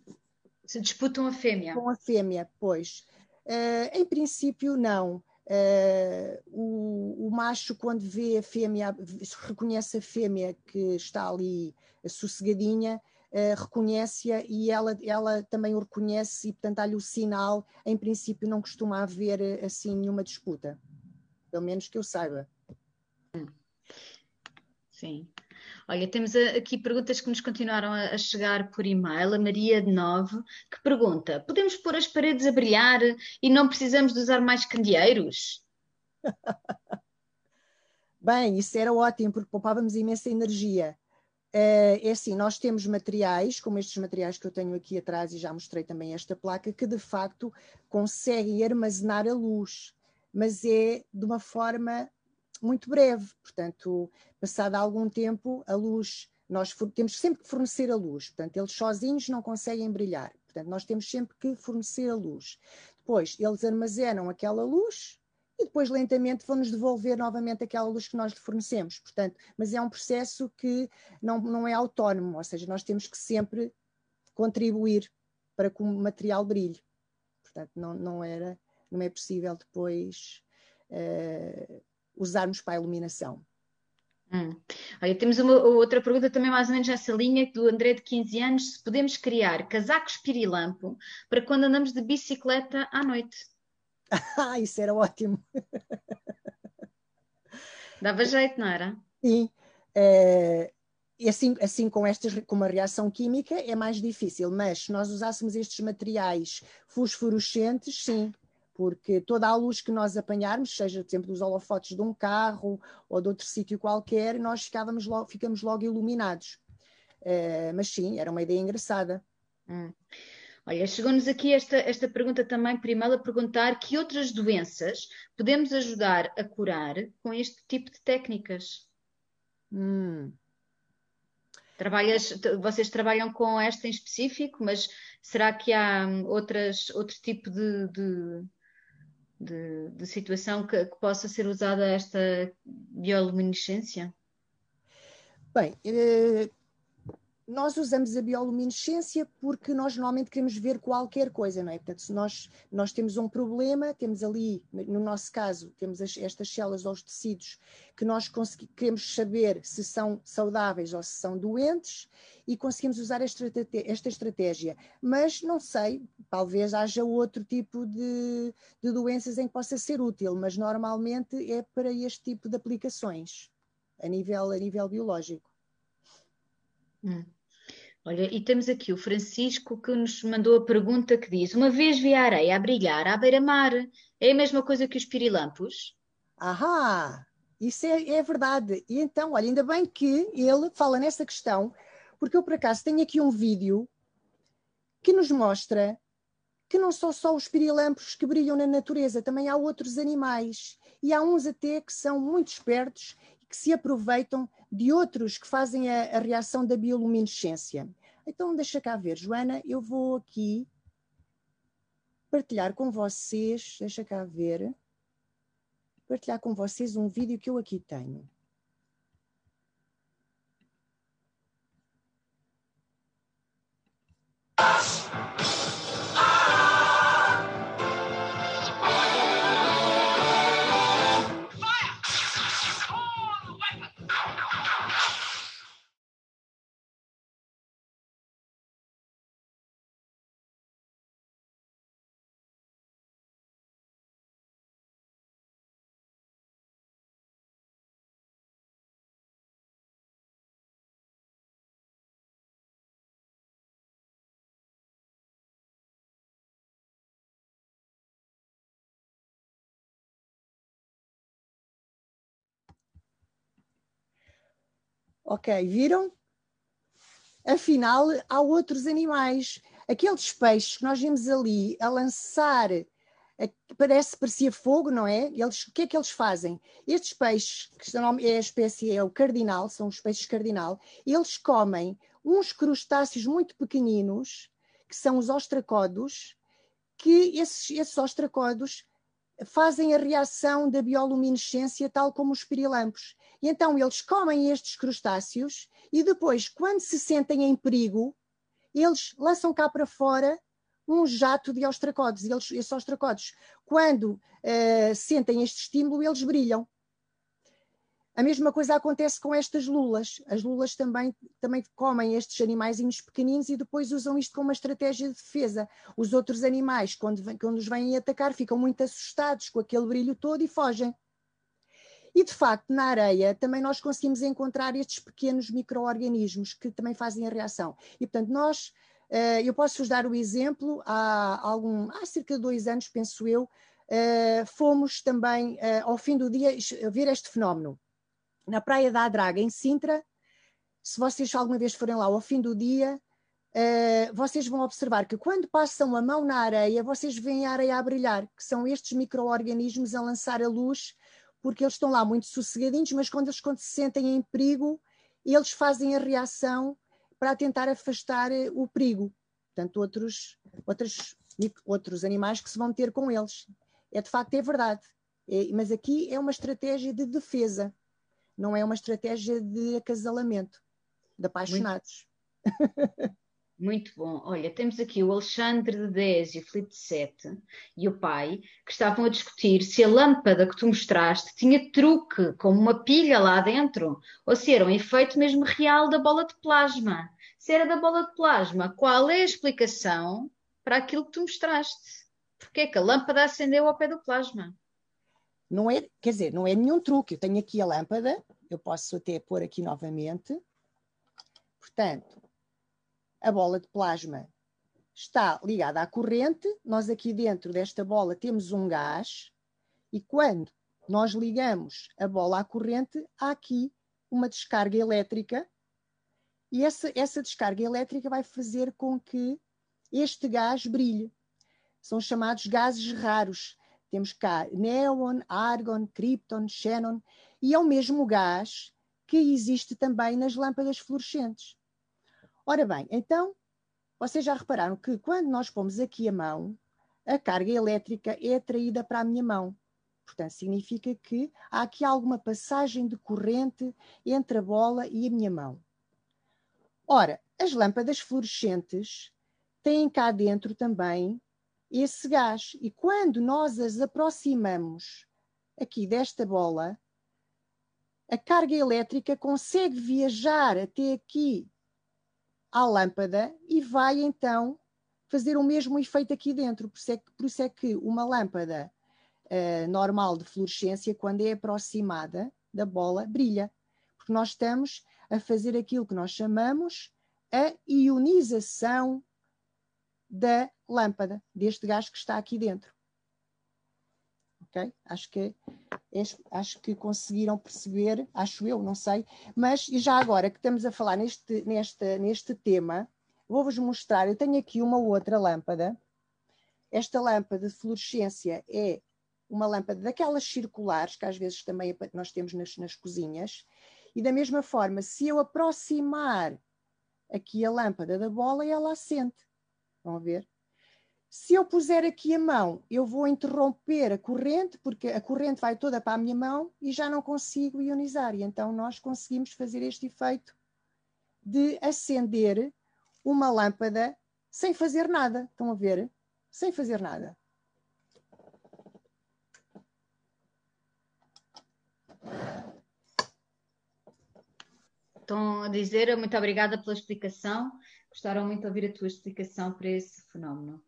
Se disputam a fêmea. Com a fêmea, pois. Uh, em princípio, não. Uh, o, o, macho, quando vê a fêmea, reconhece a fêmea que está ali sossegadinha, uh, reconhece-a e ela, ela também o reconhece e, portanto, dá-lhe o sinal. Em princípio, não costuma haver assim nenhuma disputa, pelo menos que eu saiba. Sim. Olha, temos aqui perguntas que nos continuaram a chegar por e-mail. A Maria de Nove, que pergunta: podemos pôr as paredes a brilhar e não precisamos de usar mais candeeiros? (laughs) Bem, isso era ótimo, porque poupávamos imensa energia. Eh, é assim, nós temos materiais, como estes materiais que eu tenho aqui atrás, e já mostrei também esta placa, que de facto conseguem armazenar a luz, mas é de uma forma muito breve, portanto, passado algum tempo, a luz, nós temos sempre que fornecer a luz, portanto, eles sozinhos não conseguem brilhar, portanto, nós temos sempre que fornecer a luz. Depois, eles armazenam aquela luz e depois lentamente vão-nos devolver novamente aquela luz que nós lhe fornecemos, portanto, mas é um processo que não, não é autónomo, ou seja, nós temos que sempre contribuir para que o material brilhe. Portanto, não, não era, não é possível depois uh, usarmos para a iluminação. Hum. Olha, temos uma outra pergunta também mais ou menos nessa linha do André de 15 anos, se podemos criar casacos pirilampo para quando andamos de bicicleta à noite. (laughs) Ah, isso era ótimo. (laughs) Dava jeito, não era? Sim. É, assim, assim com, estas, com uma reação química é mais difícil, mas se nós usássemos estes materiais fosforescentes, sim, porque toda a luz que nós apanharmos, seja, por exemplo, dos holofotes de um carro ou de outro sítio qualquer, nós ficávamos logo, ficamos logo iluminados. Uh, mas sim, era uma ideia engraçada. Hum. Olha, chegou-nos aqui esta, esta pergunta também, primeiro, a perguntar que outras doenças podemos ajudar a curar com este tipo de técnicas? Hum. Trabalhas, vocês trabalham com esta em específico, mas será que há hum, outras, outro tipo de, de de, de situação que, que, possa ser usada esta bioluminescência? Bem, eh, nós usamos a bioluminescência porque nós normalmente queremos ver qualquer coisa, não é? Portanto, se nós, nós temos um problema, temos ali, no nosso caso, temos as, estas células aos tecidos que nós queremos saber se são saudáveis ou se são doentes e conseguimos usar esta, esta estratégia. Mas não sei, talvez haja outro tipo de, de doenças em que possa ser útil, mas normalmente é para este tipo de aplicações, a nível, a nível biológico. Hum. Olha, e temos aqui o Francisco que nos mandou a pergunta que diz: Uma vez vi a areia a brilhar à beira-mar, é a mesma coisa que os pirilampos? Ahá, isso é, é, verdade. E então, olha, ainda bem que ele fala nessa questão, porque eu por acaso tenho aqui um vídeo que nos mostra que não são só os pirilampos que brilham na natureza, também há outros animais. E há uns até que são muito espertos que se aproveitam de outros que fazem a, a reação da bioluminescência. Então, deixa cá ver, Joana, eu vou aqui partilhar com vocês, deixa cá ver, partilhar com vocês um vídeo que eu aqui tenho. Ok, viram? Afinal, há outros animais. Aqueles peixes que nós vimos ali a lançar, parece parecia fogo, não é? Eles, o que é que eles fazem? Estes peixes, que é a espécie, é o cardinal, são os peixes cardinal, eles comem uns crustáceos muito pequeninos, que são os ostracodos, que esses, esses ostracodos fazem a reação da bioluminescência tal como os pirilampos. E então eles comem estes crustáceos e depois, quando se sentem em perigo, eles lançam cá para fora um jato de ostracodes. Eles, esses ostracodes, quando uh, sentem este estímulo, eles brilham. A mesma coisa acontece com estas lulas. As lulas também, também comem estes animaizinhos pequeninos e depois usam isto como uma estratégia de defesa. Os outros animais, quando, quando os vêm atacar, ficam muito assustados com aquele brilho todo e fogem. E, de facto, na areia também nós conseguimos encontrar estes pequenos micro-organismos que também fazem a reação. E, portanto, nós, eh, eu posso-vos dar o exemplo, há, algum, há cerca de dois anos, penso eu, eh, fomos também, eh, ao fim do dia, ver este fenómeno na Praia da Adraga, em Sintra. Se vocês alguma vez forem lá ao fim do dia, uh, vocês vão observar que quando passam a mão na areia, vocês veem a areia a brilhar, que são estes micro-organismos a lançar a luz, porque eles estão lá muito sossegadinhos, mas quando eles quando se sentem em perigo, eles fazem a reação para tentar afastar eh, o perigo. Portanto, outros, outros, outros animais que se vão ter com eles. É de facto, é verdade. É, mas aqui é uma estratégia de defesa não é uma estratégia de acasalamento, de apaixonados. Muito, (laughs) muito bom. Olha, temos aqui o Alexandre de 10 e o Filipe de 7 e o pai que estavam a discutir se a lâmpada que tu mostraste tinha truque, como uma pilha lá dentro, ou se era um efeito mesmo real da bola de plasma. Se era da bola de plasma, qual é a explicação para aquilo que tu mostraste? Porque é que a lâmpada acendeu ao pé do plasma? Não é, quer dizer, não é nenhum truque. Eu tenho aqui a lâmpada, eu posso até pôr aqui novamente. Portanto, a bola de plasma está ligada à corrente. Nós aqui dentro desta bola temos um gás e quando nós ligamos a bola à corrente, há aqui uma descarga elétrica e essa, essa descarga elétrica vai fazer com que este gás brilhe. São chamados gases raros. Temos cá neon, argon, krypton, xenon, e é o mesmo gás que existe também nas lâmpadas fluorescentes. Ora bem, então, vocês já repararam que quando nós pomos aqui a mão, a carga elétrica é atraída para a minha mão. Portanto, significa que há aqui alguma passagem de corrente entre a bola e a minha mão. Ora, as lâmpadas fluorescentes têm cá dentro também esse gás. E quando nós as aproximamos aqui desta bola, a carga elétrica consegue viajar até aqui à lâmpada e vai então fazer o mesmo efeito aqui dentro. Por isso é que, por isso é que uma lâmpada uh, normal de fluorescência, quando é aproximada da bola, brilha. Porque nós estamos a fazer aquilo que nós chamamos a ionização da lâmpada, deste gás que está aqui dentro. Ok? Acho que, acho que conseguiram perceber, acho eu, não sei, mas e já agora que estamos a falar neste, neste, neste tema, vou-vos mostrar, eu tenho aqui uma outra lâmpada. Esta lâmpada de fluorescência é uma lâmpada daquelas circulares que às vezes também nós temos nas, nas cozinhas, e da mesma forma, se eu aproximar aqui a lâmpada da bola ela acende. Vão ver? Se eu puser aqui a mão, eu vou interromper a corrente, porque a corrente vai toda para a minha mão e já não consigo ionizar. E então nós conseguimos fazer este efeito de acender uma lâmpada sem fazer nada. Estão a ver? Sem fazer nada. Estão a dizer, muito obrigada pela explicação. Gostaram muito de ouvir a tua explicação para esse fenómeno.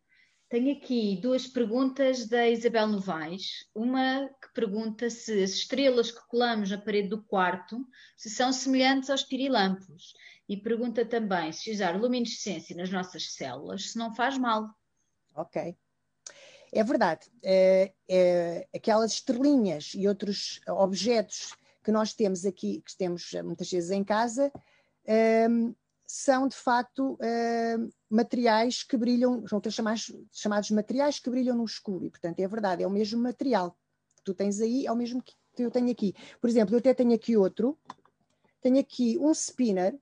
Tenho aqui duas perguntas da Isabel Novaes. Uma que pergunta se as estrelas que colamos na parede do quarto se são semelhantes aos pirilampos. E pergunta também se usar luminescência nas nossas células se não faz mal. Ok. É verdade. É, é, aquelas estrelinhas e outros objetos que nós temos aqui, que temos muitas vezes em casa, um, são de facto um, materiais que brilham, são chamados, chamados materiais que brilham no escuro, e portanto é verdade, é o mesmo material que tu tens aí, é o mesmo que eu tenho aqui. Por exemplo, eu até tenho aqui outro, tenho aqui um spinner,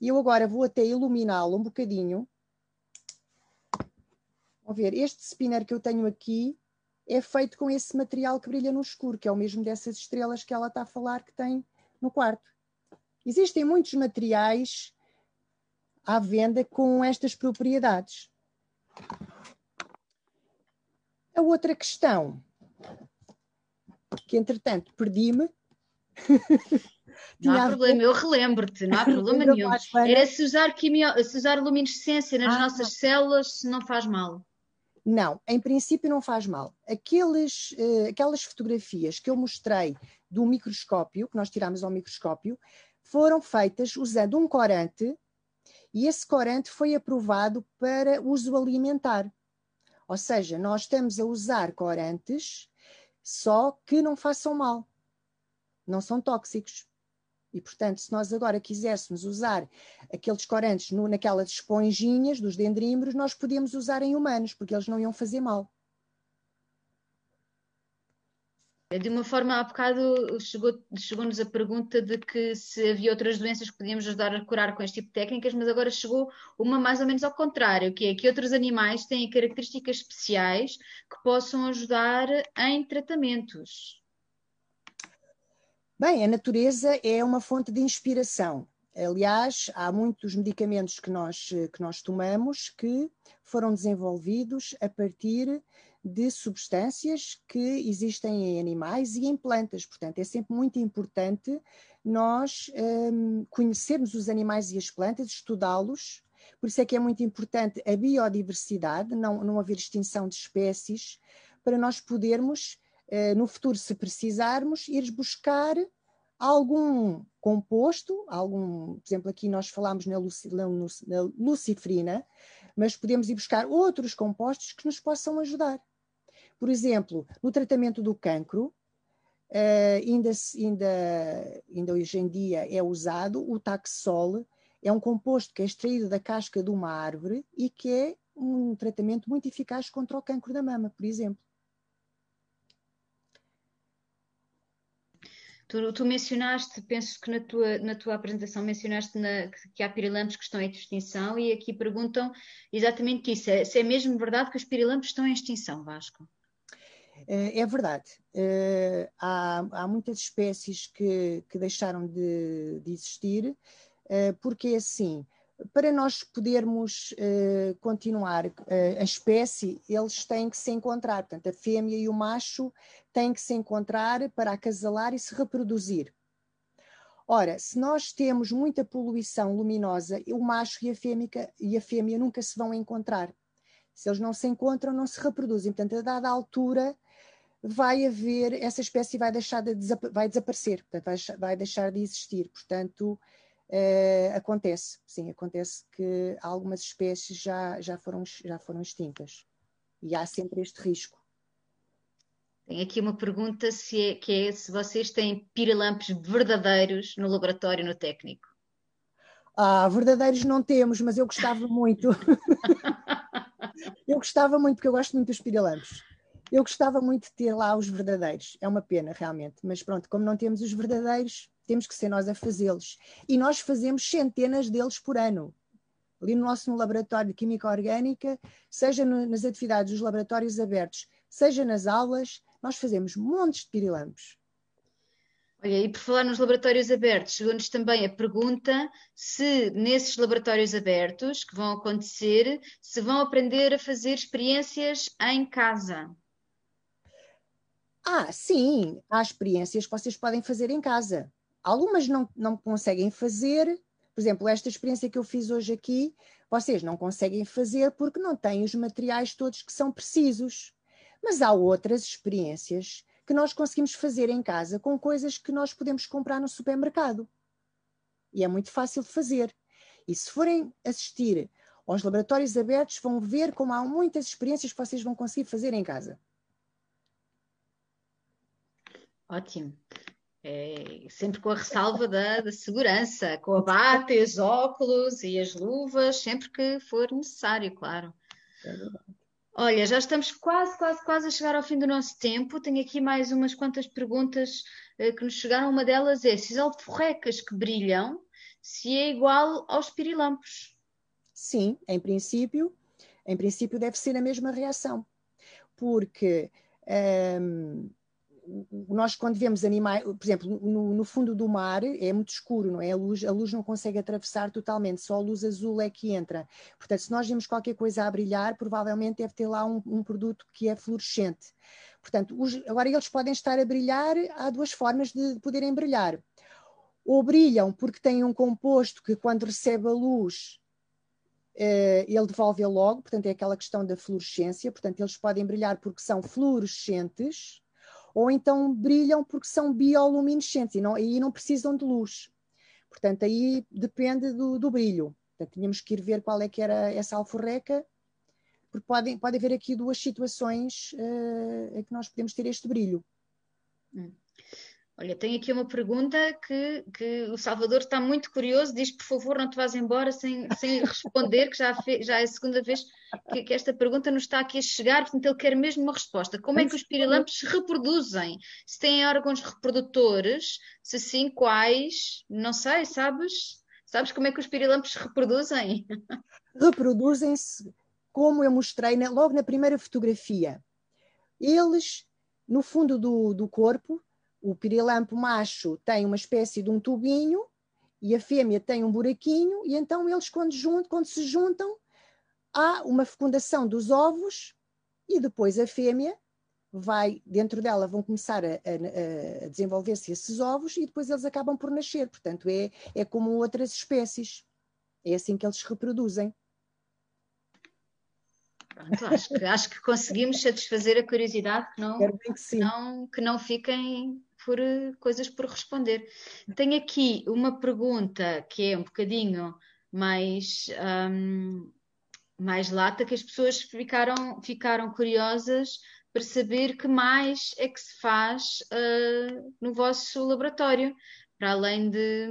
e eu agora vou até iluminá-lo um bocadinho. Vão ver, este spinner que eu tenho aqui é feito com esse material que brilha no escuro, que é o mesmo dessas estrelas que ela está a falar que tem no quarto. Existem muitos materiais à venda com estas propriedades. A outra questão, que entretanto perdi-me. (laughs) Não há problema, eu relembro-te, não há problema (laughs) nenhum. Era se usar, quimio... se usar luminescência nas ah, nossas células, não faz mal. Não, em princípio não faz mal. Aqueles, uh, aquelas fotografias que eu mostrei do microscópio, que nós tiramos ao microscópio, foram feitas usando um corante e esse corante foi aprovado para uso alimentar. Ou seja, nós estamos a usar corantes só que não façam mal, não são tóxicos. E, portanto, se nós agora quiséssemos usar aqueles corantes no, naquelas esponjinhas dos dendrímeros, nós podíamos usar em humanos, porque eles não iam fazer mal. De uma forma, há bocado chegou-nos chegou a pergunta de que se havia outras doenças que podíamos ajudar a curar com este tipo de técnicas, mas agora chegou uma mais ou menos ao contrário, que é que outros animais têm características especiais que possam ajudar em tratamentos. Bem, a natureza é uma fonte de inspiração. Aliás, há muitos medicamentos que nós, que nós tomamos que foram desenvolvidos a partir de substâncias que existem em animais e em plantas. Portanto, é sempre muito importante nós um, conhecermos os animais e as plantas, estudá-los. Por isso é que é muito importante a biodiversidade, não, não haver extinção de espécies, para nós podermos eh, no futuro, se precisarmos, ir buscar algum composto, algum, por exemplo, aqui nós falamos na, na lucifrina, mas podemos ir buscar outros compostos que nos possam ajudar. Por exemplo, no tratamento do cancro, Uh, ainda, ainda, ainda hoje em dia é usado o taxol, é um composto que é extraído da casca de uma árvore e que é um tratamento muito eficaz contra o cancro da mama, por exemplo. Tu, tu, mencionaste, penso que na tua, na tua apresentação mencionaste na, que há pirilampos que estão em extinção e aqui perguntam exatamente isso. É, se é mesmo verdade que os pirilampos estão em extinção, Vasco? É, é verdade. É, há, há, muitas espécies que, que deixaram de, de existir, é, porque assim, para nós podermos uh, continuar uh, a espécie, eles têm que se encontrar. Portanto, a fêmea e o macho têm que se encontrar para acasalar e se reproduzir. Ora, se nós temos muita poluição luminosa, o macho e a, fêmea, e a fêmea nunca se vão encontrar. Se eles não se encontram, não se reproduzem. Portanto, a dada altura, vai haver, essa espécie vai deixar de vai desaparecer, portanto, vai, vai deixar de existir. Portanto, Uh, acontece, sim, acontece que algumas espécies já, já, foram, já foram extintas e há sempre este risco. Tem aqui uma pergunta se é, que é se vocês têm pirilampos verdadeiros no laboratório, no técnico. Ah, verdadeiros não temos, mas eu gostava muito. (laughs) eu gostava muito, porque eu gosto muito dos pirilampos. Eu gostava muito de ter lá os verdadeiros. É uma pena, realmente. Mas pronto, como não temos os verdadeiros, temos que ser nós a fazê-los. E nós fazemos centenas deles por ano. Ali no nosso no laboratório de Química Orgânica, seja no, nas atividades dos laboratórios abertos, seja nas aulas, nós fazemos montes de pirilampos. Olha, e por falar nos laboratórios abertos, chegou-nos também a pergunta se nesses laboratórios abertos que vão acontecer, se vão aprender a fazer experiências em casa. Ah, sim, há experiências que vocês podem fazer em casa. Algumas não, não conseguem fazer, por exemplo, esta experiência que eu fiz hoje aqui, vocês não conseguem fazer porque não têm os materiais todos que são precisos. Mas há outras experiências que nós conseguimos fazer em casa com coisas que nós podemos comprar no supermercado. E é muito fácil de fazer. E se forem assistir aos laboratórios abertos, vão ver como há muitas experiências que vocês vão conseguir fazer em casa. Ótimo. É, sempre com a ressalva da, da, segurança, com a bata, os óculos e as luvas, sempre que for necessário, claro. É. Olha, já estamos quase, quase, quase a chegar ao fim do nosso tempo. Tenho aqui mais umas quantas perguntas uh, que nos chegaram. Uma delas é se as alforrecas que brilham, se é igual aos pirilampos. Sim, em princípio, em princípio deve ser a mesma reação. Porque ehm, nós quando vemos animais, por exemplo, no, no, fundo do mar é muito escuro, não é? A luz, a luz não consegue atravessar totalmente, só a luz azul é que entra. Portanto, se nós vemos qualquer coisa a brilhar, provavelmente deve ter lá um, um produto que é fluorescente. Portanto, os, agora eles podem estar a brilhar, há duas formas de poderem brilhar. Ou brilham porque têm um composto que quando recebe a luz Uh, ele devolve logo, portanto é aquela questão da fluorescência, portanto eles podem brilhar porque são fluorescentes, ou então brilham porque são bioluminescentes e não, aí não precisam de luz. Portanto, aí depende do, do brilho. Portanto, tínhamos que ir ver qual é que era essa alforreca, porque pode, pode haver aqui duas situações uh, em que nós podemos ter este brilho. Hum. Olha, tenho aqui uma pergunta que, que o Salvador está muito curioso. Diz, por favor, não te vás embora sem, sem responder, que já, fe, já é a segunda vez que, que, esta pergunta nos está aqui a chegar, portanto, ele quer mesmo uma resposta. Como é que os pirilampos se reproduzem? Se têm órgãos reprodutores? Se sim, quais? Não sei, sabes? Sabes como é que os pirilampos se reproduzem? Reproduzem-se, como eu mostrei na, logo na primeira fotografia. Eles, no fundo do, do corpo, o pirilampo macho tem uma espécie de um tubinho e a fêmea tem um buraquinho, e então eles, quando, juntam, quando se juntam, há uma fecundação dos ovos e depois a fêmea vai, dentro dela vão começar a, a, a desenvolver-se esses ovos e depois eles acabam por nascer. Portanto, é, é como outras espécies. É assim que eles se reproduzem. Pronto, acho, que, acho que conseguimos satisfazer a curiosidade que não, que, não, que não fiquem por eh, coisas por responder. Tenho aqui uma pergunta que é um bocadinho mais, um, mais lata, que as pessoas ficaram, ficaram curiosas para saber que mais é que se faz uh, no vosso laboratório, para além de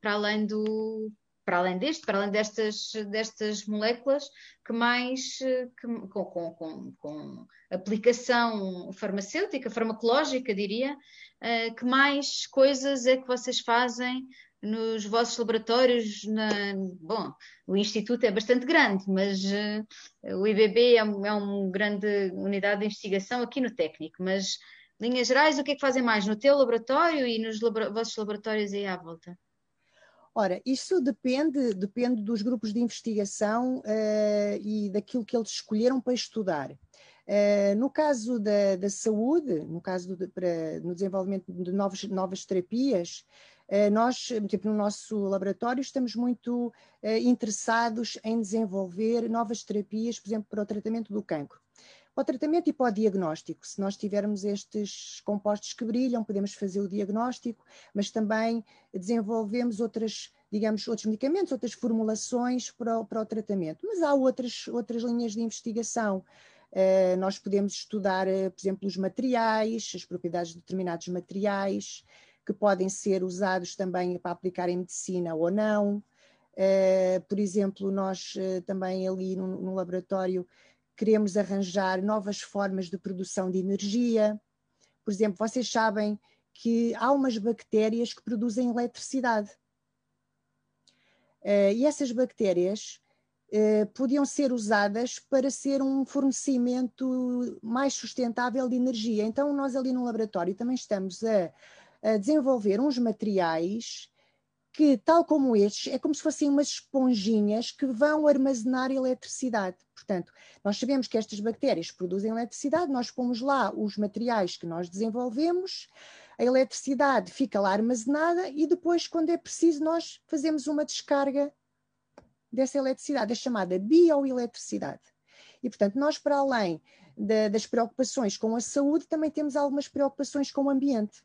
para além do para além deste, para além destas, destas moléculas, que mais que, com, com, com, com, aplicação farmacêutica, farmacológica, diria, uh, que mais coisas é que vocês fazem nos vossos laboratórios? Na, bom, o Instituto é bastante grande, mas uh, o IBB é, é uma grande unidade de investigação aqui no técnico, mas linhas gerais, o que é que fazem mais no teu laboratório e nos labora vossos laboratórios aí à volta? Ora, isso depende, depende dos grupos de investigação uh, e daquilo que eles escolheram para estudar. Uh, no caso da, da, saúde, no caso do, para, no desenvolvimento de novas, novas terapias, uh, nós, tipo, no nosso laboratório, estamos muito interessados em desenvolver novas terapias, por exemplo, para o tratamento do cancro. Para o tratamento e para o diagnóstico, se nós tivermos estes compostos que brilham, podemos fazer o diagnóstico, mas também desenvolvemos outras, digamos, outros medicamentos, outras formulações para o, para o tratamento. Mas há outras, outras linhas de investigação. Uh, nós podemos estudar, uh, por exemplo, os materiais, as propriedades de determinados materiais, que podem ser usados também para aplicar em medicina ou não. Uh, por exemplo, nós também ali no, no laboratório queremos arranjar novas formas de produção de energia. Por exemplo, vocês sabem que há umas bactérias que produzem eletricidade. Uh, e essas bactérias uh, podiam ser usadas para ser um fornecimento mais sustentável de energia. Então, nós ali no laboratório também estamos a, a desenvolver uns materiais que, tal como estes, é como se fossem umas esponjinhas que vão armazenar eletricidade. Portanto, nós sabemos que estas bactérias produzem eletricidade, nós pomos lá os materiais que nós desenvolvemos, a eletricidade fica lá armazenada e depois, quando é preciso, nós fazemos uma descarga dessa eletricidade, é chamada bioeletricidade. E, portanto, nós, para além de, das preocupações com a saúde, também temos algumas preocupações com o ambiente.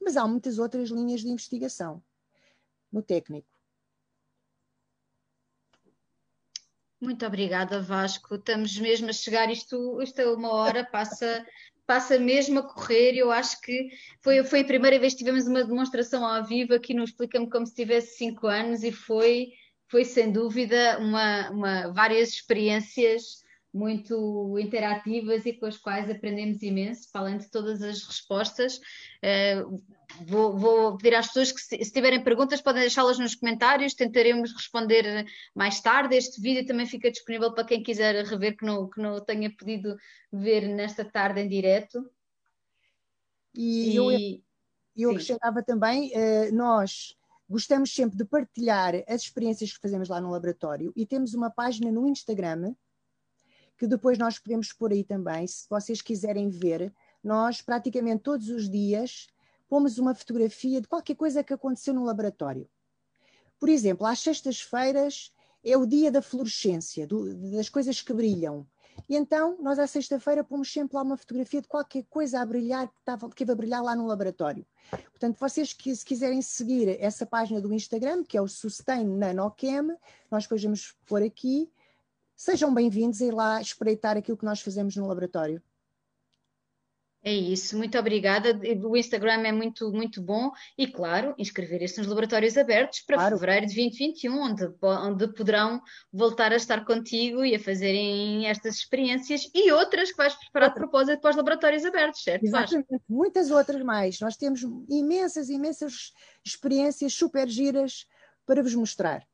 Mas há muitas outras linhas de investigação no técnico. Muito obrigada, Vasco. Estamos mesmo a chegar, isto, isto é uma hora, passa, passa mesmo a correr. Eu acho que foi, foi a primeira vez que tivemos uma demonstração ao vivo aqui no Explica-me como se tivesse cinco anos e foi, foi sem dúvida uma, uma, várias experiências muito interativas e com as quais aprendemos imenso, para além de todas as respostas. Uh, vou, vou, pedir às pessoas que, se, se tiverem perguntas, podem deixá-las nos comentários, tentaremos responder mais tarde. Este vídeo também fica disponível para quem quiser rever, que não, que não tenha podido ver nesta tarde em direto. E, e eu, eu acrescentava também, uh, nós gostamos sempre de partilhar as experiências que fazemos lá no laboratório e temos uma página no Instagram que depois nós podemos pôr aí também, se vocês quiserem ver, nós praticamente todos os dias pomos uma fotografia de qualquer coisa que aconteceu no laboratório. Por exemplo, às sextas-feiras é o dia da fluorescência, do, das coisas que brilham. E então, nós à sexta-feira pomos sempre lá uma fotografia de qualquer coisa a brilhar, que, estava, que a brilhar lá no laboratório. Portanto, vocês que se quiserem seguir essa página do Instagram, que é o Sustain Nanochem, nós depois vamos pôr aqui, Sejam bem-vindos ir lá espreitar aquilo que nós fazemos no laboratório. É isso, muito obrigada. O Instagram é muito, muito bom e, claro, inscreverem-se nos laboratórios abertos para claro. fevereiro de 2021, onde, onde poderão voltar a estar contigo e a fazerem estas experiências e outras que vais preparar de propósito para os laboratórios abertos, certo? Exatamente, Vasco? muitas outras mais. Nós temos imensas, imensas experiências super giras para vos mostrar.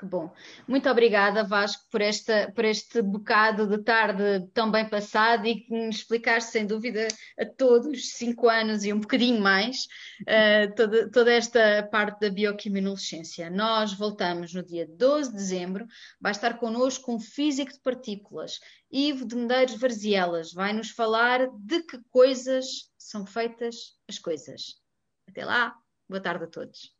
Que bom. Muito obrigada, Vasco, por, esta, por este bocado de tarde tão bem passado e que nos explicaste, sem dúvida, a todos cinco anos e um bocadinho mais, uh, toda, toda esta parte da bioquiminologência. Nós voltamos no dia 12 de dezembro. Vai estar connosco um físico de partículas, Ivo de Medeiros Varzielas. Vai nos falar de que coisas são feitas as coisas. Até lá. Boa tarde a todos.